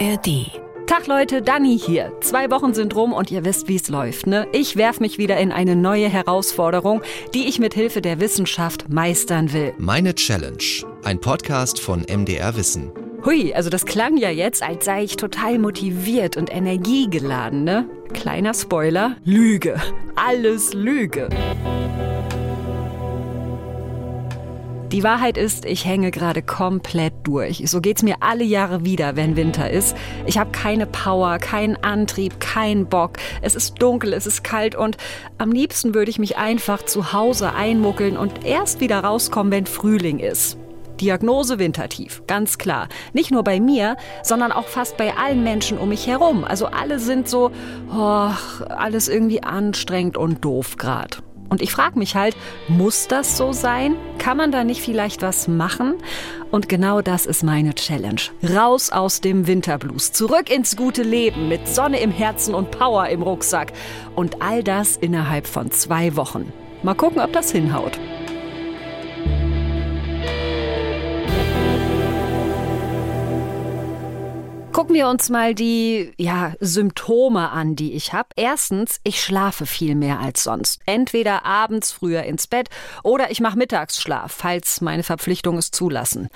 ARD. Tag Leute, Dani hier. Zwei Wochen sind rum und ihr wisst, wie es läuft, ne? Ich werf mich wieder in eine neue Herausforderung, die ich mit Hilfe der Wissenschaft meistern will. Meine Challenge. Ein Podcast von MDR Wissen. Hui, also das klang ja jetzt, als sei ich total motiviert und energiegeladen, ne? Kleiner Spoiler, Lüge. Alles Lüge. Die Wahrheit ist, ich hänge gerade komplett durch. So geht's mir alle Jahre wieder, wenn Winter ist. Ich habe keine Power, keinen Antrieb, keinen Bock. Es ist dunkel, es ist kalt und am liebsten würde ich mich einfach zu Hause einmuckeln und erst wieder rauskommen, wenn Frühling ist. Diagnose Wintertief, ganz klar. Nicht nur bei mir, sondern auch fast bei allen Menschen um mich herum. Also alle sind so, oh, alles irgendwie anstrengend und doof grad. Und ich frage mich halt, muss das so sein? Kann man da nicht vielleicht was machen? Und genau das ist meine Challenge. Raus aus dem Winterblues, zurück ins gute Leben mit Sonne im Herzen und Power im Rucksack. Und all das innerhalb von zwei Wochen. Mal gucken, ob das hinhaut. Gucken wir uns mal die ja, Symptome an, die ich habe. Erstens, ich schlafe viel mehr als sonst. Entweder abends früher ins Bett oder ich mache Mittagsschlaf, falls meine Verpflichtungen es zulassen.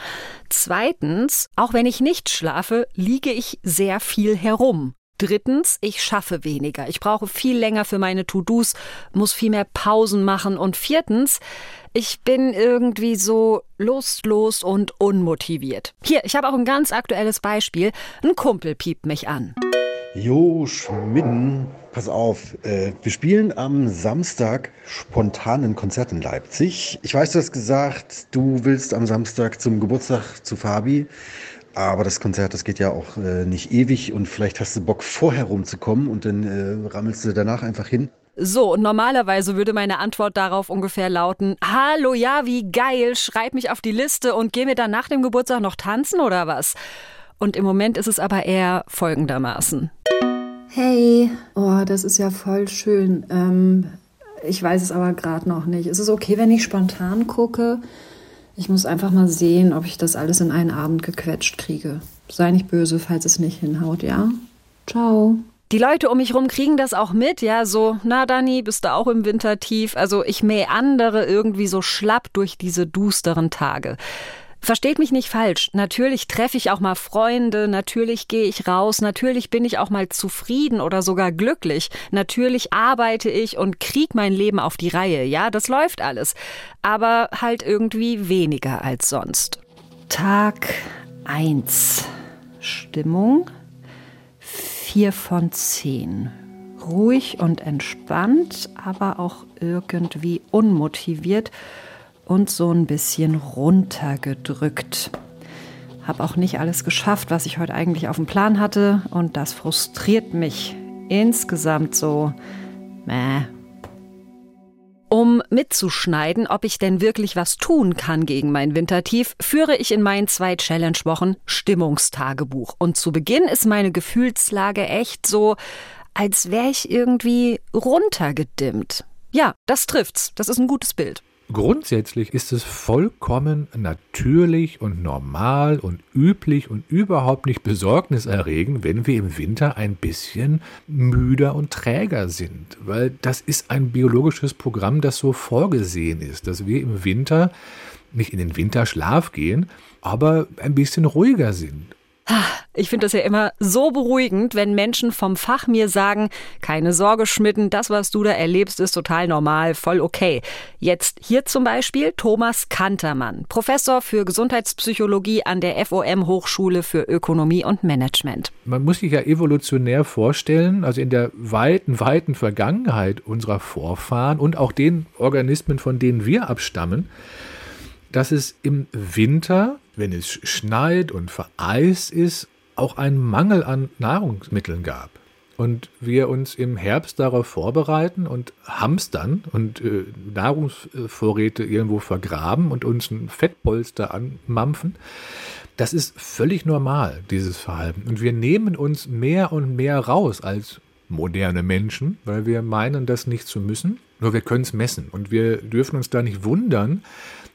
Zweitens, auch wenn ich nicht schlafe, liege ich sehr viel herum. Drittens, ich schaffe weniger. Ich brauche viel länger für meine To-Dos, muss viel mehr Pausen machen. Und viertens, ich bin irgendwie so lustlos und unmotiviert. Hier, ich habe auch ein ganz aktuelles Beispiel. Ein Kumpel piept mich an. Jo, Schmidden, pass auf, äh, wir spielen am Samstag spontan ein Konzert in Leipzig. Ich weiß, du hast gesagt, du willst am Samstag zum Geburtstag zu Fabi. Aber das Konzert, das geht ja auch äh, nicht ewig und vielleicht hast du Bock, vorher rumzukommen und dann äh, rammelst du danach einfach hin. So, und normalerweise würde meine Antwort darauf ungefähr lauten: Hallo, ja, wie geil, schreib mich auf die Liste und geh mir dann nach dem Geburtstag noch tanzen oder was? Und im Moment ist es aber eher folgendermaßen. Hey, oh, das ist ja voll schön. Ähm, ich weiß es aber gerade noch nicht. Ist es okay, wenn ich spontan gucke? Ich muss einfach mal sehen, ob ich das alles in einen Abend gequetscht kriege. Sei nicht böse, falls es nicht hinhaut, ja? Ciao. Die Leute um mich rum kriegen das auch mit, ja, so, na Dani, bist du auch im Winter tief? Also ich mähe andere irgendwie so schlapp durch diese dusteren Tage. Versteht mich nicht falsch. Natürlich treffe ich auch mal Freunde, natürlich gehe ich raus, natürlich bin ich auch mal zufrieden oder sogar glücklich. Natürlich arbeite ich und krieg mein Leben auf die Reihe. Ja, das läuft alles. Aber halt irgendwie weniger als sonst. Tag 1. Stimmung 4 von 10. Ruhig und entspannt, aber auch irgendwie unmotiviert und so ein bisschen runtergedrückt. Hab auch nicht alles geschafft, was ich heute eigentlich auf dem Plan hatte und das frustriert mich insgesamt so. Mäh. Um mitzuschneiden, ob ich denn wirklich was tun kann gegen mein Wintertief, führe ich in meinen zwei Challenge-Wochen Stimmungstagebuch. Und zu Beginn ist meine Gefühlslage echt so, als wäre ich irgendwie runtergedimmt. Ja, das trifft's. Das ist ein gutes Bild. Grundsätzlich ist es vollkommen natürlich und normal und üblich und überhaupt nicht besorgniserregend, wenn wir im Winter ein bisschen müder und träger sind, weil das ist ein biologisches Programm, das so vorgesehen ist, dass wir im Winter nicht in den Winterschlaf gehen, aber ein bisschen ruhiger sind ich finde das ja immer so beruhigend, wenn Menschen vom Fach mir sagen, keine Sorge, Schmitten, das, was du da erlebst, ist total normal, voll okay. Jetzt hier zum Beispiel Thomas Kantermann, Professor für Gesundheitspsychologie an der FOM Hochschule für Ökonomie und Management. Man muss sich ja evolutionär vorstellen, also in der weiten, weiten Vergangenheit unserer Vorfahren und auch den Organismen, von denen wir abstammen, dass es im Winter, wenn es schneit und vereist ist, auch einen Mangel an Nahrungsmitteln gab. Und wir uns im Herbst darauf vorbereiten und hamstern und äh, Nahrungsvorräte irgendwo vergraben und uns ein Fettpolster anmampfen, das ist völlig normal, dieses Verhalten. Und wir nehmen uns mehr und mehr raus als moderne Menschen, weil wir meinen, das nicht zu müssen. Nur wir können es messen. Und wir dürfen uns da nicht wundern,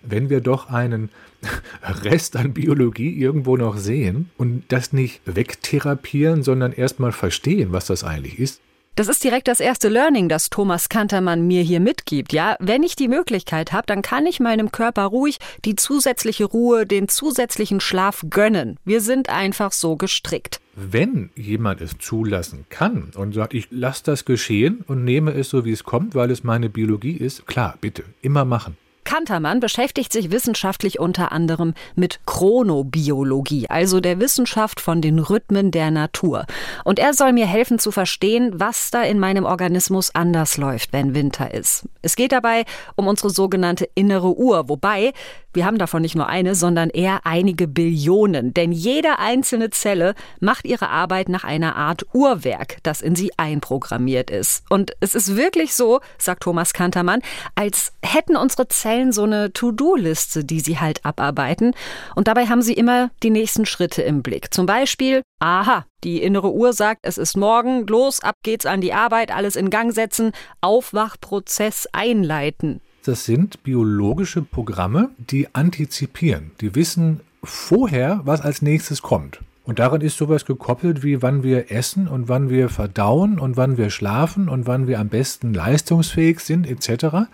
wenn wir doch einen Rest an Biologie irgendwo noch sehen und das nicht wegtherapieren, sondern erstmal verstehen, was das eigentlich ist. Das ist direkt das erste Learning, das Thomas Kantermann mir hier mitgibt. Ja, wenn ich die Möglichkeit habe, dann kann ich meinem Körper ruhig die zusätzliche Ruhe, den zusätzlichen Schlaf gönnen. Wir sind einfach so gestrickt. Wenn jemand es zulassen kann und sagt, ich lasse das geschehen und nehme es so, wie es kommt, weil es meine Biologie ist, klar, bitte, immer machen. Kantermann beschäftigt sich wissenschaftlich unter anderem mit Chronobiologie, also der Wissenschaft von den Rhythmen der Natur. Und er soll mir helfen zu verstehen, was da in meinem Organismus anders läuft, wenn Winter ist. Es geht dabei um unsere sogenannte innere Uhr, wobei wir haben davon nicht nur eine, sondern eher einige Billionen. Denn jede einzelne Zelle macht ihre Arbeit nach einer Art Uhrwerk, das in sie einprogrammiert ist. Und es ist wirklich so, sagt Thomas Kantermann, als hätten unsere Zellen so eine To-Do-Liste, die sie halt abarbeiten. Und dabei haben sie immer die nächsten Schritte im Blick. Zum Beispiel, aha, die innere Uhr sagt, es ist morgen, los, ab geht's an die Arbeit, alles in Gang setzen, Aufwachprozess einleiten. Das sind biologische Programme, die antizipieren. Die wissen vorher, was als nächstes kommt. Und daran ist sowas gekoppelt wie wann wir essen und wann wir verdauen und wann wir schlafen und wann wir am besten leistungsfähig sind etc.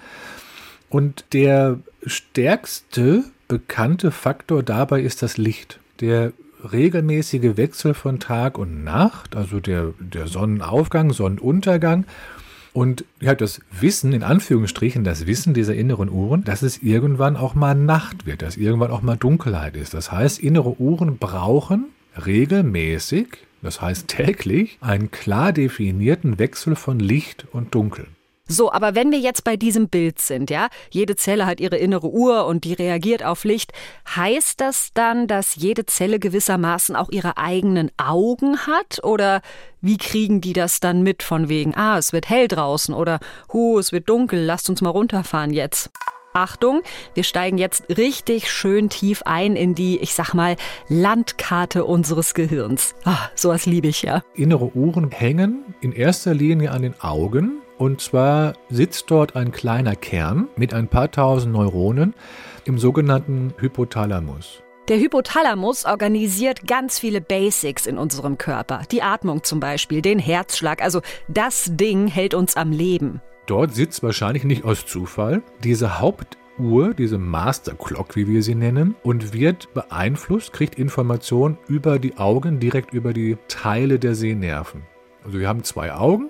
Und der stärkste bekannte Faktor dabei ist das Licht. Der regelmäßige Wechsel von Tag und Nacht, also der, der Sonnenaufgang, Sonnenuntergang und ja, das Wissen, in Anführungsstrichen, das Wissen dieser inneren Uhren, dass es irgendwann auch mal Nacht wird, dass irgendwann auch mal Dunkelheit ist. Das heißt, innere Uhren brauchen regelmäßig, das heißt täglich, einen klar definierten Wechsel von Licht und Dunkel. So, aber wenn wir jetzt bei diesem Bild sind, ja, jede Zelle hat ihre innere Uhr und die reagiert auf Licht, heißt das dann, dass jede Zelle gewissermaßen auch ihre eigenen Augen hat? Oder wie kriegen die das dann mit von wegen, ah, es wird hell draußen oder, hu, es wird dunkel, lasst uns mal runterfahren jetzt? Achtung, wir steigen jetzt richtig schön tief ein in die, ich sag mal, Landkarte unseres Gehirns. Ah, sowas liebe ich ja. Innere Uhren hängen in erster Linie an den Augen und zwar sitzt dort ein kleiner Kern mit ein paar tausend Neuronen im sogenannten Hypothalamus. Der Hypothalamus organisiert ganz viele Basics in unserem Körper. Die Atmung zum Beispiel, den Herzschlag. Also das Ding hält uns am Leben. Dort sitzt wahrscheinlich nicht aus Zufall diese Hauptuhr, diese Master Clock, wie wir sie nennen, und wird beeinflusst, kriegt Informationen über die Augen, direkt über die Teile der Sehnerven. Also wir haben zwei Augen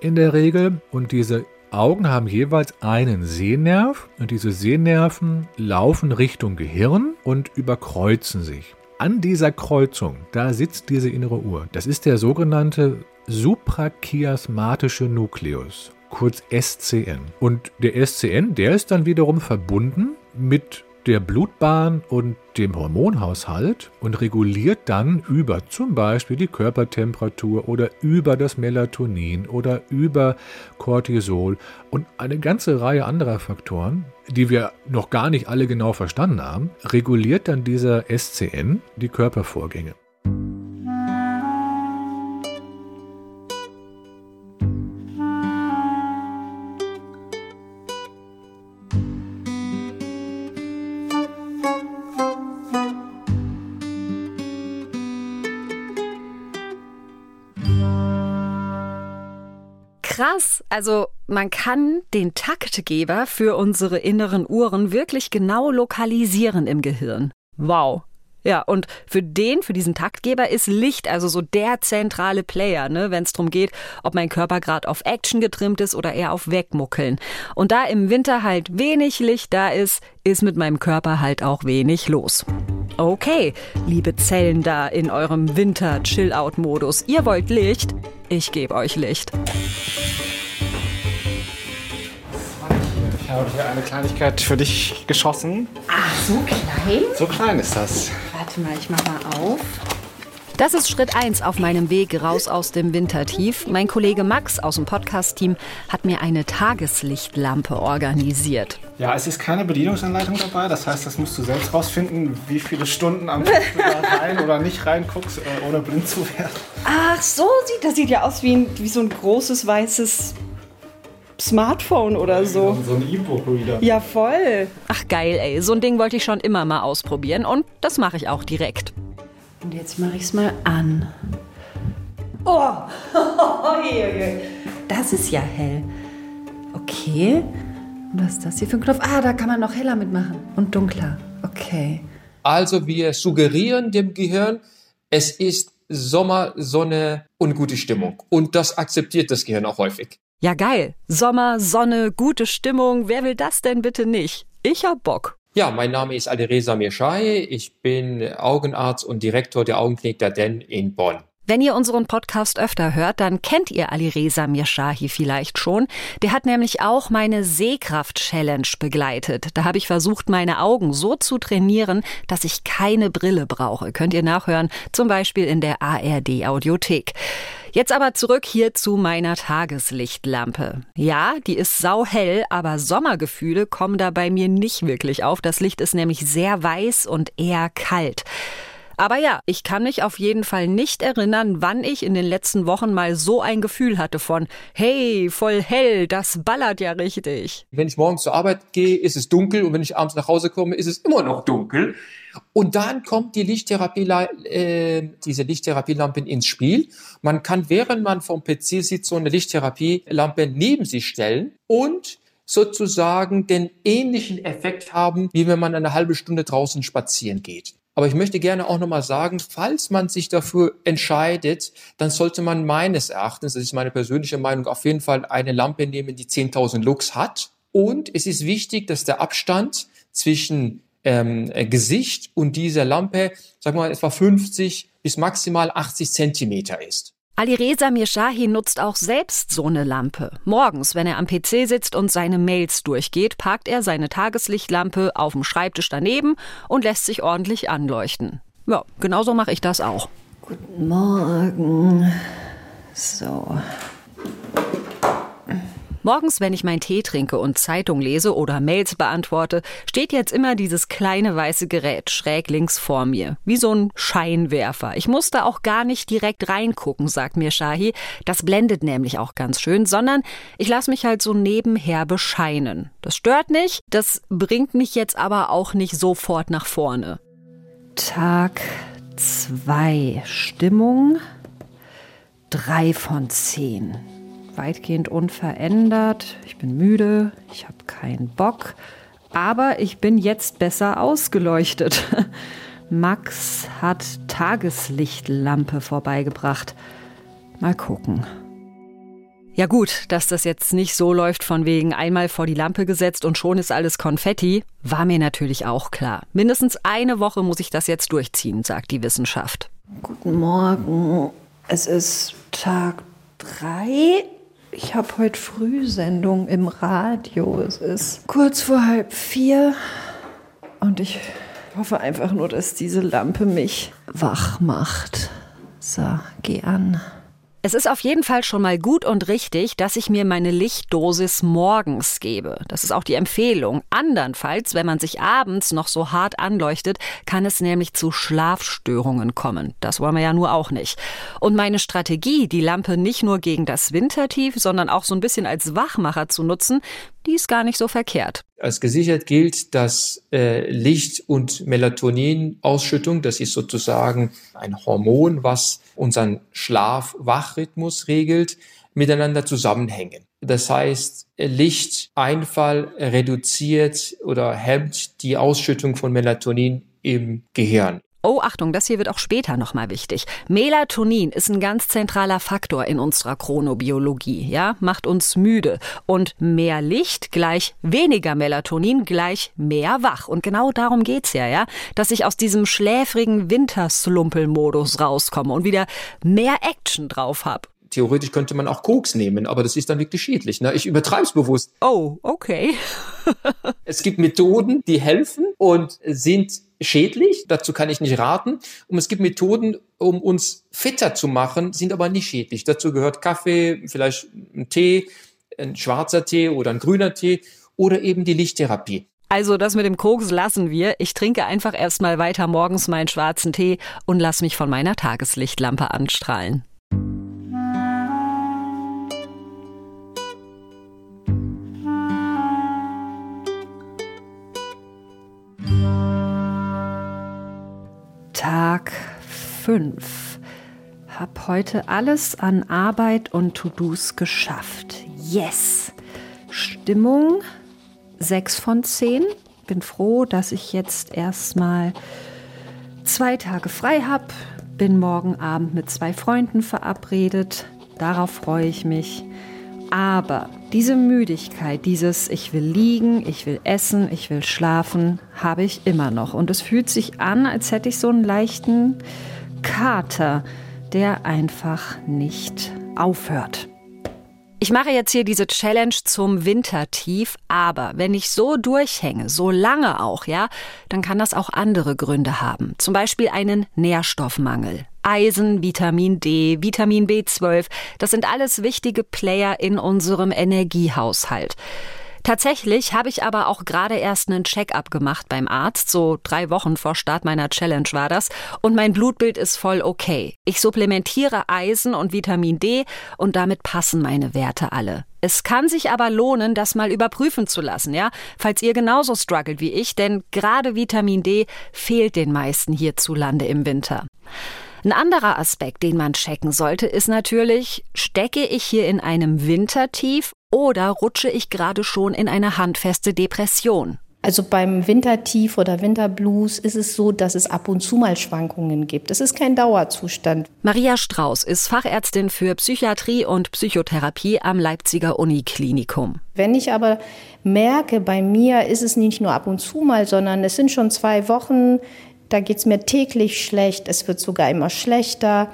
in der Regel und diese Augen haben jeweils einen Sehnerv und diese Sehnerven laufen Richtung Gehirn und überkreuzen sich. An dieser Kreuzung, da sitzt diese innere Uhr. Das ist der sogenannte suprachiasmatische Nukleus, kurz SCN. Und der SCN, der ist dann wiederum verbunden mit der Blutbahn und dem Hormonhaushalt und reguliert dann über zum Beispiel die Körpertemperatur oder über das Melatonin oder über Cortisol und eine ganze Reihe anderer Faktoren, die wir noch gar nicht alle genau verstanden haben, reguliert dann dieser SCN die Körpervorgänge. Krass. Also man kann den Taktgeber für unsere inneren Uhren wirklich genau lokalisieren im Gehirn. Wow. Ja, und für den, für diesen Taktgeber ist Licht also so der zentrale Player, ne, wenn es darum geht, ob mein Körper gerade auf Action getrimmt ist oder eher auf Wegmuckeln. Und da im Winter halt wenig Licht da ist, ist mit meinem Körper halt auch wenig los. Okay, liebe Zellen da in eurem Winter-Chill-Out-Modus, ihr wollt Licht? Ich gebe euch Licht. Ich habe hier eine Kleinigkeit für dich geschossen. Ach, so klein? So klein ist das. Warte mal, ich mach mal auf. Das ist Schritt 1 auf meinem Weg raus aus dem Wintertief. Mein Kollege Max aus dem Podcast-Team hat mir eine Tageslichtlampe organisiert. Ja, es ist keine Bedienungsanleitung dabei. Das heißt, das musst du selbst rausfinden, wie viele Stunden am Tag du da rein oder nicht reinguckst, äh, ohne blind zu werden. Ach, so sieht das sieht ja aus wie, ein, wie so ein großes weißes Smartphone oder so. So ein E-Book-Reader. Ja, voll. Ach geil, ey, so ein Ding wollte ich schon immer mal ausprobieren und das mache ich auch direkt. Und jetzt mache ich es mal an. Oh, das ist ja hell. Okay. Und was ist das hier für ein Knopf? Ah, da kann man noch heller mitmachen. Und dunkler. Okay. Also wir suggerieren dem Gehirn, es ist Sommer, Sonne und gute Stimmung. Und das akzeptiert das Gehirn auch häufig. Ja geil, Sommer, Sonne, gute Stimmung, wer will das denn bitte nicht? Ich hab Bock. Ja, mein Name ist Alireza Mirshahi. Ich bin Augenarzt und Direktor der Augenklinik der Den in Bonn. Wenn ihr unseren Podcast öfter hört, dann kennt ihr Alireza Mirshahi vielleicht schon. Der hat nämlich auch meine Sehkraft-Challenge begleitet. Da habe ich versucht, meine Augen so zu trainieren, dass ich keine Brille brauche. Könnt ihr nachhören, zum Beispiel in der ARD-Audiothek. Jetzt aber zurück hier zu meiner Tageslichtlampe. Ja, die ist sauhell, aber Sommergefühle kommen da bei mir nicht wirklich auf. Das Licht ist nämlich sehr weiß und eher kalt. Aber ja, ich kann mich auf jeden Fall nicht erinnern, wann ich in den letzten Wochen mal so ein Gefühl hatte von, hey, voll hell, das ballert ja richtig. Wenn ich morgens zur Arbeit gehe, ist es dunkel und wenn ich abends nach Hause komme, ist es immer noch dunkel. Und dann kommt die Lichttherapie, äh, diese Lichttherapielampen ins Spiel. Man kann, während man vom PC sitzt, so eine Lichttherapielampe neben sich stellen und sozusagen den ähnlichen Effekt haben, wie wenn man eine halbe Stunde draußen spazieren geht. Aber ich möchte gerne auch nochmal sagen, falls man sich dafür entscheidet, dann sollte man meines Erachtens, das ist meine persönliche Meinung, auf jeden Fall eine Lampe nehmen, die 10.000 Lux hat. Und es ist wichtig, dass der Abstand zwischen ähm, Gesicht und dieser Lampe, sagen wir mal, etwa 50 bis maximal 80 Zentimeter ist. Alireza Mirshahi nutzt auch selbst so eine Lampe. Morgens, wenn er am PC sitzt und seine Mails durchgeht, parkt er seine Tageslichtlampe auf dem Schreibtisch daneben und lässt sich ordentlich anleuchten. Ja, genauso mache ich das auch. Guten Morgen. So. Morgens, wenn ich meinen Tee trinke und Zeitung lese oder Mails beantworte, steht jetzt immer dieses kleine weiße Gerät schräg links vor mir, wie so ein Scheinwerfer. Ich muss da auch gar nicht direkt reingucken, sagt mir Shahi. Das blendet nämlich auch ganz schön, sondern ich lasse mich halt so nebenher bescheinen. Das stört nicht, das bringt mich jetzt aber auch nicht sofort nach vorne. Tag 2. Stimmung 3 von 10 weitgehend unverändert. Ich bin müde, ich habe keinen Bock, aber ich bin jetzt besser ausgeleuchtet. Max hat Tageslichtlampe vorbeigebracht. Mal gucken. Ja gut, dass das jetzt nicht so läuft von wegen einmal vor die Lampe gesetzt und schon ist alles Konfetti, war mir natürlich auch klar. Mindestens eine Woche muss ich das jetzt durchziehen, sagt die Wissenschaft. Guten Morgen. Es ist Tag drei ich habe heute Frühsendung im Radio. Es ist kurz vor halb vier und ich hoffe einfach nur, dass diese Lampe mich wach macht. So, geh an. Es ist auf jeden Fall schon mal gut und richtig, dass ich mir meine Lichtdosis morgens gebe. Das ist auch die Empfehlung. Andernfalls, wenn man sich abends noch so hart anleuchtet, kann es nämlich zu Schlafstörungen kommen. Das wollen wir ja nur auch nicht. Und meine Strategie, die Lampe nicht nur gegen das Wintertief, sondern auch so ein bisschen als Wachmacher zu nutzen, die ist gar nicht so verkehrt. Als gesichert gilt, dass äh, Licht- und Melatoninausschüttung, das ist sozusagen ein Hormon, was unseren Schlaf-Wach-Rhythmus regelt, miteinander zusammenhängen. Das heißt, Lichteinfall reduziert oder hemmt die Ausschüttung von Melatonin im Gehirn. Oh, Achtung, das hier wird auch später nochmal wichtig. Melatonin ist ein ganz zentraler Faktor in unserer Chronobiologie, ja, macht uns müde. Und mehr Licht gleich weniger Melatonin gleich mehr wach. Und genau darum geht's ja, ja, dass ich aus diesem schläfrigen Winterslumpelmodus rauskomme und wieder mehr Action drauf hab. Theoretisch könnte man auch Koks nehmen, aber das ist dann wirklich schädlich. Ne? Ich übertreibe es bewusst. Oh, okay. es gibt Methoden, die helfen und sind schädlich. Dazu kann ich nicht raten. Und es gibt Methoden, um uns fitter zu machen, sind aber nicht schädlich. Dazu gehört Kaffee, vielleicht ein Tee, ein schwarzer Tee oder ein grüner Tee oder eben die Lichttherapie. Also das mit dem Koks lassen wir. Ich trinke einfach erstmal weiter morgens meinen schwarzen Tee und lass mich von meiner Tageslichtlampe anstrahlen. Tag 5. Hab heute alles an Arbeit und To-Dos geschafft. Yes! Stimmung 6 von 10. Bin froh, dass ich jetzt erstmal zwei Tage frei habe. Bin morgen Abend mit zwei Freunden verabredet. Darauf freue ich mich. Aber diese Müdigkeit, dieses Ich will liegen, ich will essen, ich will schlafen, habe ich immer noch. Und es fühlt sich an, als hätte ich so einen leichten Kater, der einfach nicht aufhört. Ich mache jetzt hier diese Challenge zum Wintertief, aber wenn ich so durchhänge, so lange auch, ja, dann kann das auch andere Gründe haben. Zum Beispiel einen Nährstoffmangel. Eisen, Vitamin D, Vitamin B12, das sind alles wichtige Player in unserem Energiehaushalt. Tatsächlich habe ich aber auch gerade erst einen Check-up gemacht beim Arzt, so drei Wochen vor Start meiner Challenge war das, und mein Blutbild ist voll okay. Ich supplementiere Eisen und Vitamin D und damit passen meine Werte alle. Es kann sich aber lohnen, das mal überprüfen zu lassen, ja? Falls ihr genauso struggelt wie ich, denn gerade Vitamin D fehlt den meisten hierzulande im Winter. Ein anderer Aspekt, den man checken sollte, ist natürlich, stecke ich hier in einem Wintertief oder rutsche ich gerade schon in eine handfeste Depression? Also beim Wintertief oder Winterblues ist es so, dass es ab und zu mal Schwankungen gibt. Es ist kein Dauerzustand. Maria Strauß ist Fachärztin für Psychiatrie und Psychotherapie am Leipziger Uniklinikum. Wenn ich aber merke, bei mir ist es nicht nur ab und zu mal, sondern es sind schon zwei Wochen, da geht es mir täglich schlecht, es wird sogar immer schlechter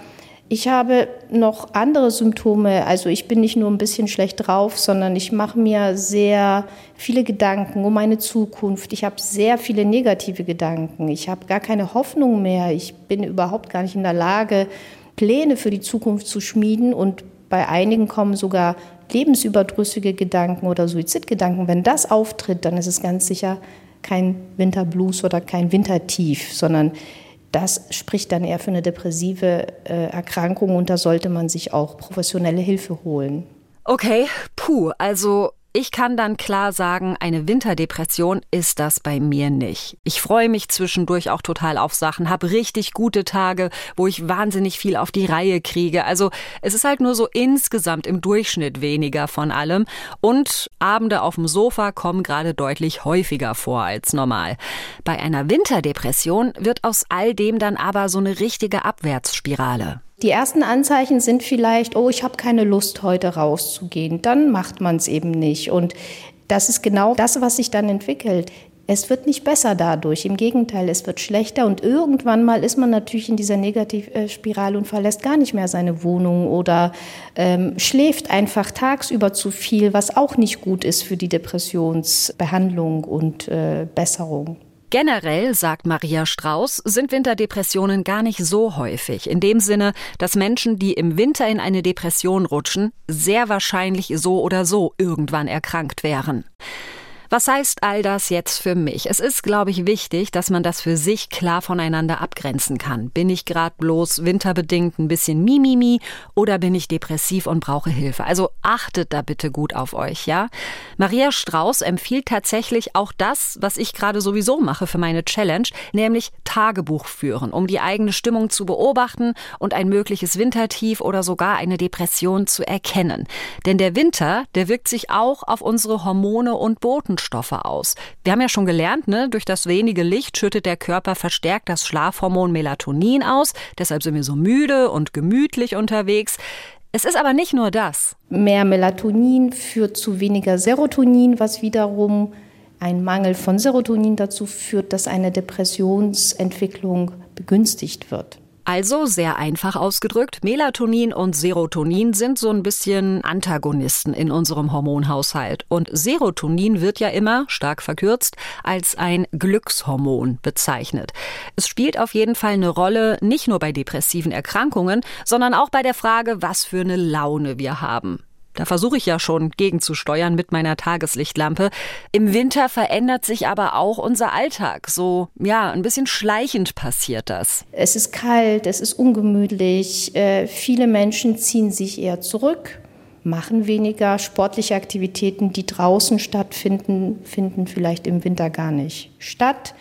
ich habe noch andere Symptome. Also ich bin nicht nur ein bisschen schlecht drauf, sondern ich mache mir sehr viele Gedanken um meine Zukunft. Ich habe sehr viele negative Gedanken. Ich habe gar keine Hoffnung mehr. Ich bin überhaupt gar nicht in der Lage, Pläne für die Zukunft zu schmieden. Und bei einigen kommen sogar lebensüberdrüssige Gedanken oder Suizidgedanken. Wenn das auftritt, dann ist es ganz sicher kein Winterblues oder kein Wintertief, sondern das spricht dann eher für eine depressive äh, Erkrankung und da sollte man sich auch professionelle Hilfe holen. Okay, puh, also ich kann dann klar sagen, eine Winterdepression ist das bei mir nicht. Ich freue mich zwischendurch auch total auf Sachen, habe richtig gute Tage, wo ich wahnsinnig viel auf die Reihe kriege. Also es ist halt nur so insgesamt im Durchschnitt weniger von allem. Und Abende auf dem Sofa kommen gerade deutlich häufiger vor als normal. Bei einer Winterdepression wird aus all dem dann aber so eine richtige Abwärtsspirale. Die ersten Anzeichen sind vielleicht, oh, ich habe keine Lust, heute rauszugehen. Dann macht man es eben nicht. Und das ist genau das, was sich dann entwickelt. Es wird nicht besser dadurch. Im Gegenteil, es wird schlechter. Und irgendwann mal ist man natürlich in dieser Negativspirale und verlässt gar nicht mehr seine Wohnung oder ähm, schläft einfach tagsüber zu viel, was auch nicht gut ist für die Depressionsbehandlung und äh, Besserung. Generell, sagt Maria Strauß, sind Winterdepressionen gar nicht so häufig. In dem Sinne, dass Menschen, die im Winter in eine Depression rutschen, sehr wahrscheinlich so oder so irgendwann erkrankt wären. Was heißt all das jetzt für mich? Es ist, glaube ich, wichtig, dass man das für sich klar voneinander abgrenzen kann. Bin ich gerade bloß winterbedingt ein bisschen Mimimi oder bin ich depressiv und brauche Hilfe? Also achtet da bitte gut auf euch, ja? Maria Strauß empfiehlt tatsächlich auch das, was ich gerade sowieso mache für meine Challenge, nämlich Tagebuch führen, um die eigene Stimmung zu beobachten und ein mögliches Wintertief oder sogar eine Depression zu erkennen. Denn der Winter, der wirkt sich auch auf unsere Hormone und Boten Botenstoffe aus. Wir haben ja schon gelernt, ne? durch das wenige Licht schüttet der Körper verstärkt das Schlafhormon Melatonin aus. Deshalb sind wir so müde und gemütlich unterwegs. Es ist aber nicht nur das. Mehr Melatonin führt zu weniger Serotonin, was wiederum ein Mangel von Serotonin dazu führt, dass eine Depressionsentwicklung begünstigt wird. Also sehr einfach ausgedrückt, Melatonin und Serotonin sind so ein bisschen Antagonisten in unserem Hormonhaushalt. Und Serotonin wird ja immer, stark verkürzt, als ein Glückshormon bezeichnet. Es spielt auf jeden Fall eine Rolle, nicht nur bei depressiven Erkrankungen, sondern auch bei der Frage, was für eine Laune wir haben. Da versuche ich ja schon gegenzusteuern mit meiner Tageslichtlampe. Im Winter verändert sich aber auch unser Alltag. So, ja, ein bisschen schleichend passiert das. Es ist kalt, es ist ungemütlich. Äh, viele Menschen ziehen sich eher zurück, machen weniger sportliche Aktivitäten, die draußen stattfinden, finden vielleicht im Winter gar nicht statt.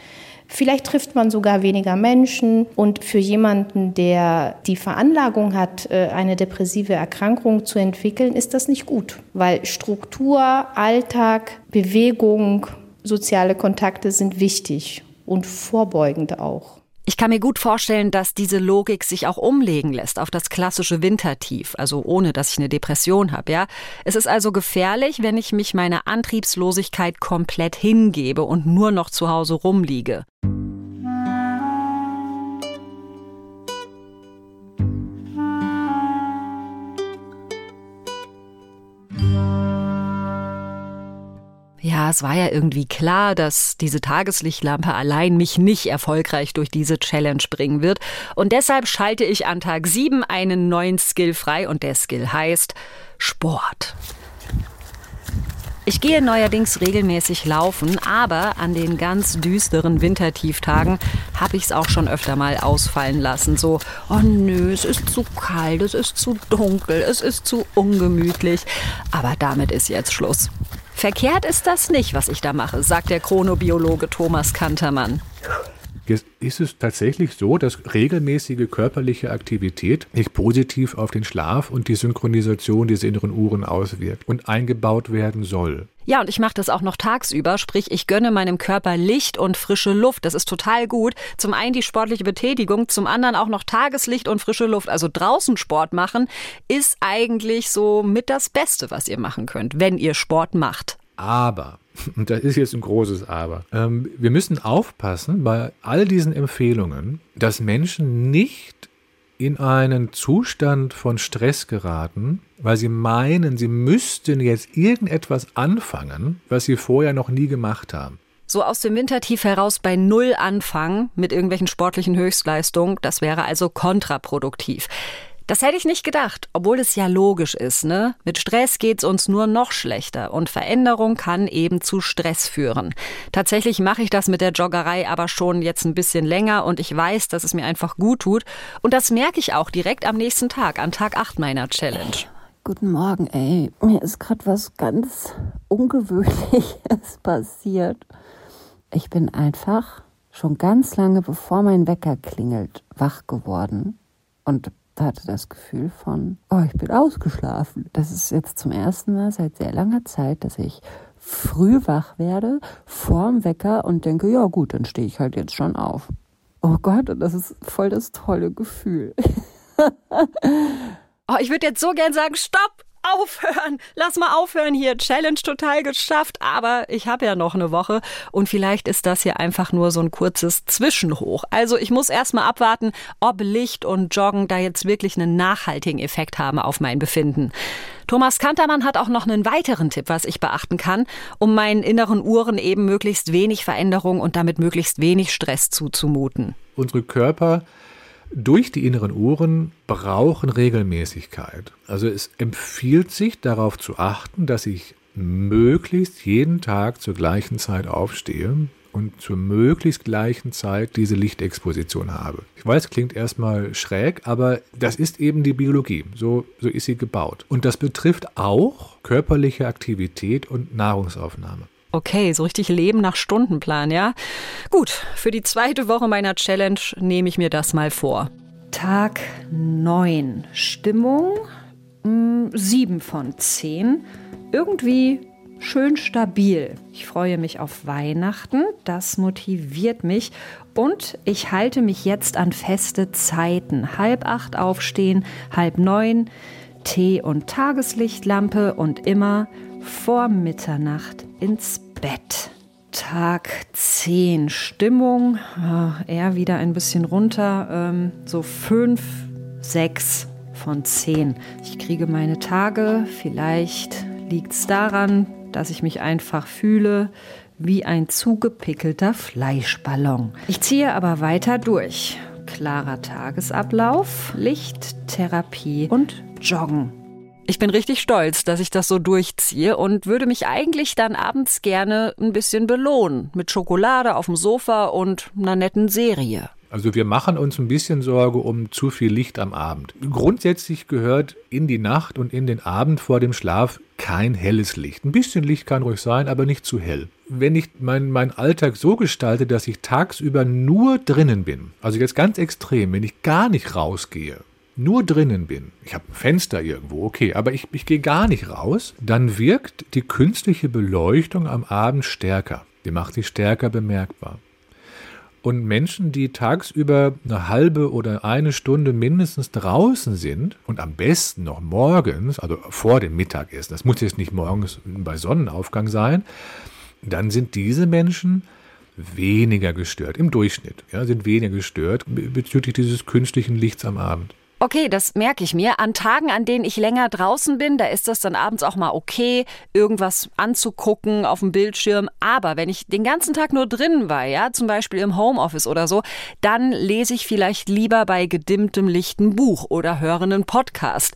Vielleicht trifft man sogar weniger Menschen. Und für jemanden, der die Veranlagung hat, äh, eine depressive Erkrankung zu entwickeln, ist das nicht gut. Weil Struktur, Alltag, Bewegung, soziale Kontakte sind wichtig und vorbeugend auch. Ich kann mir gut vorstellen, dass diese Logik sich auch umlegen lässt auf das klassische Wintertief, also ohne dass ich eine Depression habe, ja. Es ist also gefährlich, wenn ich mich meiner Antriebslosigkeit komplett hingebe und nur noch zu Hause rumliege. Ja, es war ja irgendwie klar, dass diese Tageslichtlampe allein mich nicht erfolgreich durch diese Challenge bringen wird. Und deshalb schalte ich an Tag 7 einen neuen Skill frei und der Skill heißt Sport. Ich gehe neuerdings regelmäßig laufen, aber an den ganz düsteren Wintertieftagen habe ich es auch schon öfter mal ausfallen lassen. So, oh nö, es ist zu kalt, es ist zu dunkel, es ist zu ungemütlich. Aber damit ist jetzt Schluss. Verkehrt ist das nicht, was ich da mache, sagt der Chronobiologe Thomas Kantermann. Jetzt ist es tatsächlich so, dass regelmäßige körperliche Aktivität sich positiv auf den Schlaf und die Synchronisation dieser inneren Uhren auswirkt und eingebaut werden soll. Ja, und ich mache das auch noch tagsüber, sprich ich gönne meinem Körper Licht und frische Luft. Das ist total gut. Zum einen die sportliche Betätigung, zum anderen auch noch Tageslicht und frische Luft. Also draußen Sport machen ist eigentlich so mit das Beste, was ihr machen könnt, wenn ihr Sport macht. Aber, und das ist jetzt ein großes Aber, ähm, wir müssen aufpassen bei all diesen Empfehlungen, dass Menschen nicht in einen Zustand von Stress geraten, weil sie meinen, sie müssten jetzt irgendetwas anfangen, was sie vorher noch nie gemacht haben. So aus dem Wintertief heraus bei Null anfangen mit irgendwelchen sportlichen Höchstleistungen, das wäre also kontraproduktiv. Das hätte ich nicht gedacht, obwohl es ja logisch ist, ne? Mit Stress geht's uns nur noch schlechter und Veränderung kann eben zu Stress führen. Tatsächlich mache ich das mit der Joggerei aber schon jetzt ein bisschen länger und ich weiß, dass es mir einfach gut tut und das merke ich auch direkt am nächsten Tag, an Tag 8 meiner Challenge. Guten Morgen, ey. Mir ist gerade was ganz Ungewöhnliches passiert. Ich bin einfach schon ganz lange bevor mein Wecker klingelt, wach geworden und hatte das Gefühl von, oh, ich bin ausgeschlafen. Das ist jetzt zum ersten Mal seit sehr langer Zeit, dass ich früh wach werde, vorm Wecker und denke, ja gut, dann stehe ich halt jetzt schon auf. Oh Gott, und das ist voll das tolle Gefühl. oh, ich würde jetzt so gern sagen, stopp! Aufhören, lass mal aufhören hier. Challenge total geschafft, aber ich habe ja noch eine Woche und vielleicht ist das hier einfach nur so ein kurzes Zwischenhoch. Also ich muss erstmal abwarten, ob Licht und Joggen da jetzt wirklich einen nachhaltigen Effekt haben auf mein Befinden. Thomas Kantermann hat auch noch einen weiteren Tipp, was ich beachten kann, um meinen inneren Uhren eben möglichst wenig Veränderung und damit möglichst wenig Stress zuzumuten. Unsere Körper durch die inneren Uhren brauchen Regelmäßigkeit. Also es empfiehlt sich darauf zu achten, dass ich möglichst jeden Tag zur gleichen Zeit aufstehe und zur möglichst gleichen Zeit diese Lichtexposition habe. Ich weiß, klingt erstmal schräg, aber das ist eben die Biologie. So, so ist sie gebaut. Und das betrifft auch körperliche Aktivität und Nahrungsaufnahme. Okay, so richtig Leben nach Stundenplan, ja? Gut, für die zweite Woche meiner Challenge nehme ich mir das mal vor. Tag 9. Stimmung 7 mm, von 10. Irgendwie schön stabil. Ich freue mich auf Weihnachten, das motiviert mich und ich halte mich jetzt an feste Zeiten. Halb acht aufstehen, halb neun, Tee und Tageslichtlampe und immer vor Mitternacht ins Bett. Tag 10. Stimmung eher wieder ein bisschen runter. Ähm, so 5, 6 von 10. Ich kriege meine Tage. Vielleicht liegt es daran, dass ich mich einfach fühle wie ein zugepickelter Fleischballon. Ich ziehe aber weiter durch. Klarer Tagesablauf, Licht, Therapie und Joggen. Ich bin richtig stolz, dass ich das so durchziehe und würde mich eigentlich dann abends gerne ein bisschen belohnen. Mit Schokolade auf dem Sofa und einer netten Serie. Also wir machen uns ein bisschen Sorge um zu viel Licht am Abend. Grundsätzlich gehört in die Nacht und in den Abend vor dem Schlaf kein helles Licht. Ein bisschen Licht kann ruhig sein, aber nicht zu hell. Wenn ich meinen mein Alltag so gestalte, dass ich tagsüber nur drinnen bin, also jetzt ganz extrem, wenn ich gar nicht rausgehe, nur drinnen bin, ich habe ein Fenster irgendwo, okay, aber ich, ich gehe gar nicht raus, dann wirkt die künstliche Beleuchtung am Abend stärker. Die macht sich stärker bemerkbar. Und Menschen, die tagsüber eine halbe oder eine Stunde mindestens draußen sind und am besten noch morgens, also vor dem Mittagessen, das muss jetzt nicht morgens bei Sonnenaufgang sein, dann sind diese Menschen weniger gestört im Durchschnitt, ja, sind weniger gestört bezüglich dieses künstlichen Lichts am Abend. Okay, das merke ich mir. An Tagen, an denen ich länger draußen bin, da ist das dann abends auch mal okay, irgendwas anzugucken auf dem Bildschirm. Aber wenn ich den ganzen Tag nur drin war, ja, zum Beispiel im Homeoffice oder so, dann lese ich vielleicht lieber bei gedimmtem Licht ein Buch oder höre einen Podcast.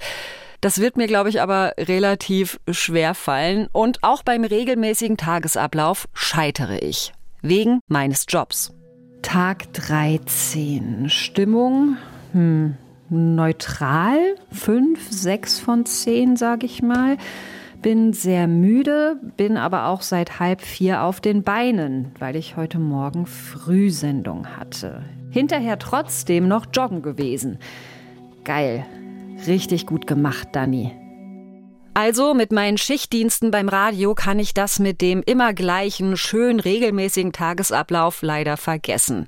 Das wird mir, glaube ich, aber relativ schwer fallen. Und auch beim regelmäßigen Tagesablauf scheitere ich. Wegen meines Jobs. Tag 13. Stimmung. Hm neutral, fünf, sechs von zehn, sage ich mal. Bin sehr müde, bin aber auch seit halb vier auf den Beinen, weil ich heute Morgen Frühsendung hatte. Hinterher trotzdem noch joggen gewesen. Geil. Richtig gut gemacht, Dani. Also mit meinen Schichtdiensten beim Radio kann ich das mit dem immer gleichen, schön regelmäßigen Tagesablauf leider vergessen.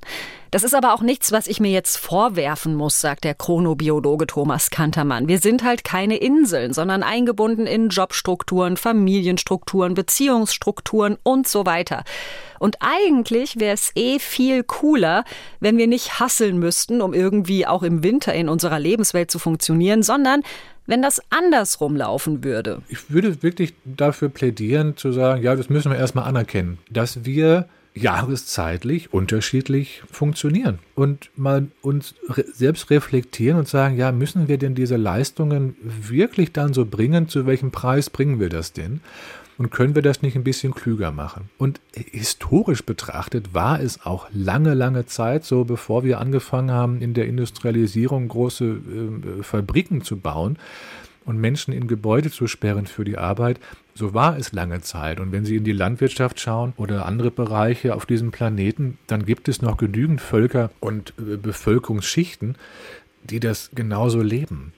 Das ist aber auch nichts, was ich mir jetzt vorwerfen muss, sagt der Chronobiologe Thomas Kantermann. Wir sind halt keine Inseln, sondern eingebunden in Jobstrukturen, Familienstrukturen, Beziehungsstrukturen und so weiter. Und eigentlich wäre es eh viel cooler, wenn wir nicht hasseln müssten, um irgendwie auch im Winter in unserer Lebenswelt zu funktionieren, sondern wenn das andersrum laufen würde. Ich würde wirklich dafür plädieren, zu sagen, ja, das müssen wir erstmal anerkennen, dass wir jahreszeitlich unterschiedlich funktionieren und mal uns selbst reflektieren und sagen, ja, müssen wir denn diese Leistungen wirklich dann so bringen? Zu welchem Preis bringen wir das denn? Und können wir das nicht ein bisschen klüger machen? Und historisch betrachtet war es auch lange, lange Zeit so, bevor wir angefangen haben, in der Industrialisierung große äh, Fabriken zu bauen, und Menschen in Gebäude zu sperren für die Arbeit, so war es lange Zeit. Und wenn Sie in die Landwirtschaft schauen oder andere Bereiche auf diesem Planeten, dann gibt es noch genügend Völker und äh, Bevölkerungsschichten, die das genauso leben.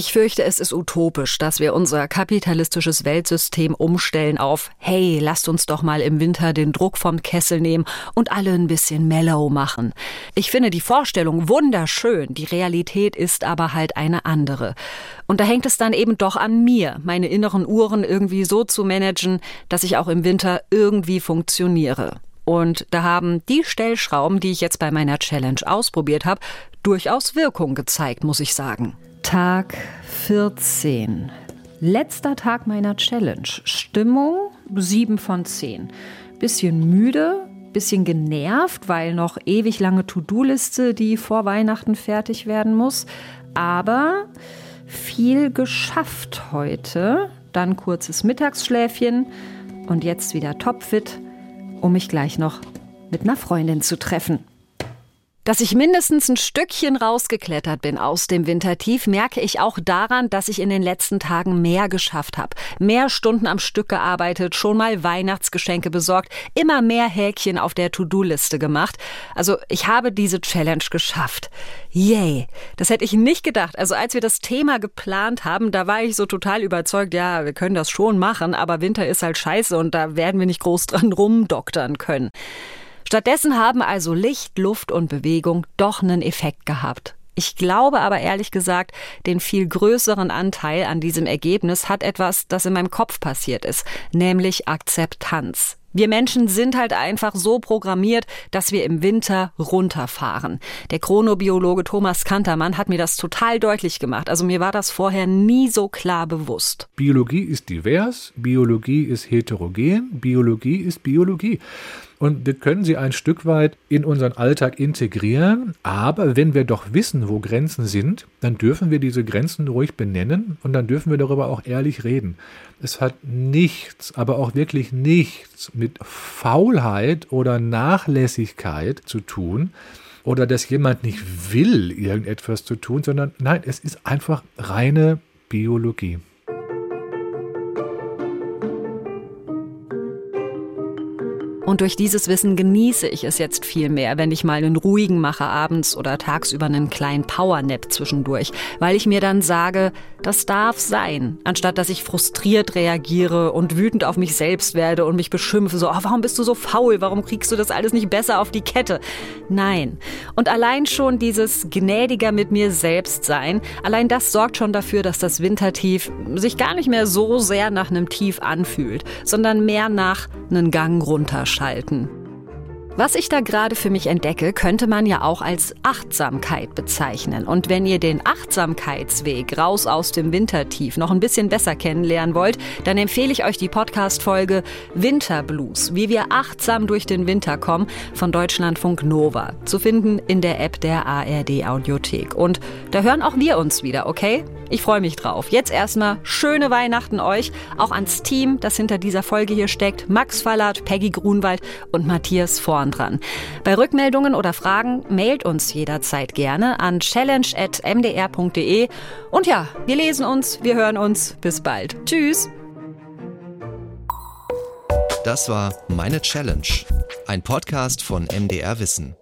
Ich fürchte, es ist utopisch, dass wir unser kapitalistisches Weltsystem umstellen auf, hey, lasst uns doch mal im Winter den Druck vom Kessel nehmen und alle ein bisschen mellow machen. Ich finde die Vorstellung wunderschön, die Realität ist aber halt eine andere. Und da hängt es dann eben doch an mir, meine inneren Uhren irgendwie so zu managen, dass ich auch im Winter irgendwie funktioniere. Und da haben die Stellschrauben, die ich jetzt bei meiner Challenge ausprobiert habe, durchaus Wirkung gezeigt, muss ich sagen. Tag 14. Letzter Tag meiner Challenge. Stimmung 7 von 10. Bisschen müde, bisschen genervt, weil noch ewig lange To-Do-Liste, die vor Weihnachten fertig werden muss. Aber viel geschafft heute. Dann kurzes Mittagsschläfchen und jetzt wieder topfit, um mich gleich noch mit einer Freundin zu treffen. Dass ich mindestens ein Stückchen rausgeklettert bin aus dem Wintertief, merke ich auch daran, dass ich in den letzten Tagen mehr geschafft habe. Mehr Stunden am Stück gearbeitet, schon mal Weihnachtsgeschenke besorgt, immer mehr Häkchen auf der To-Do-Liste gemacht. Also ich habe diese Challenge geschafft. Yay! Das hätte ich nicht gedacht. Also als wir das Thema geplant haben, da war ich so total überzeugt, ja, wir können das schon machen, aber Winter ist halt scheiße und da werden wir nicht groß dran rumdoktern können. Stattdessen haben also Licht, Luft und Bewegung doch einen Effekt gehabt. Ich glaube aber ehrlich gesagt, den viel größeren Anteil an diesem Ergebnis hat etwas, das in meinem Kopf passiert ist, nämlich Akzeptanz. Wir Menschen sind halt einfach so programmiert, dass wir im Winter runterfahren. Der Chronobiologe Thomas Kantermann hat mir das total deutlich gemacht. Also mir war das vorher nie so klar bewusst. Biologie ist divers, Biologie ist heterogen, Biologie ist Biologie. Und wir können sie ein Stück weit in unseren Alltag integrieren. Aber wenn wir doch wissen, wo Grenzen sind, dann dürfen wir diese Grenzen ruhig benennen und dann dürfen wir darüber auch ehrlich reden. Es hat nichts, aber auch wirklich nichts mit Faulheit oder Nachlässigkeit zu tun oder dass jemand nicht will, irgendetwas zu tun, sondern nein, es ist einfach reine Biologie. Und durch dieses Wissen genieße ich es jetzt viel mehr, wenn ich mal einen ruhigen mache abends oder tagsüber einen kleinen Powernap zwischendurch, weil ich mir dann sage, das darf sein, anstatt dass ich frustriert reagiere und wütend auf mich selbst werde und mich beschimpfe, so, oh, warum bist du so faul, warum kriegst du das alles nicht besser auf die Kette? Nein. Und allein schon dieses gnädiger mit mir selbst sein, allein das sorgt schon dafür, dass das Wintertief sich gar nicht mehr so sehr nach einem Tief anfühlt, sondern mehr nach einen Gang runter abschalten. Was ich da gerade für mich entdecke, könnte man ja auch als Achtsamkeit bezeichnen. Und wenn ihr den Achtsamkeitsweg raus aus dem Wintertief noch ein bisschen besser kennenlernen wollt, dann empfehle ich euch die Podcast-Folge Winterblues, wie wir achtsam durch den Winter kommen, von Deutschlandfunk Nova. Zu finden in der App der ARD Audiothek. Und da hören auch wir uns wieder, okay? Ich freue mich drauf. Jetzt erstmal schöne Weihnachten euch, auch ans Team, das hinter dieser Folge hier steckt. Max Fallert, Peggy Grunwald und Matthias Vorn dran. Bei Rückmeldungen oder Fragen mailt uns jederzeit gerne an challenge.mdr.de. Und ja, wir lesen uns, wir hören uns. Bis bald. Tschüss. Das war Meine Challenge, ein Podcast von MDR Wissen.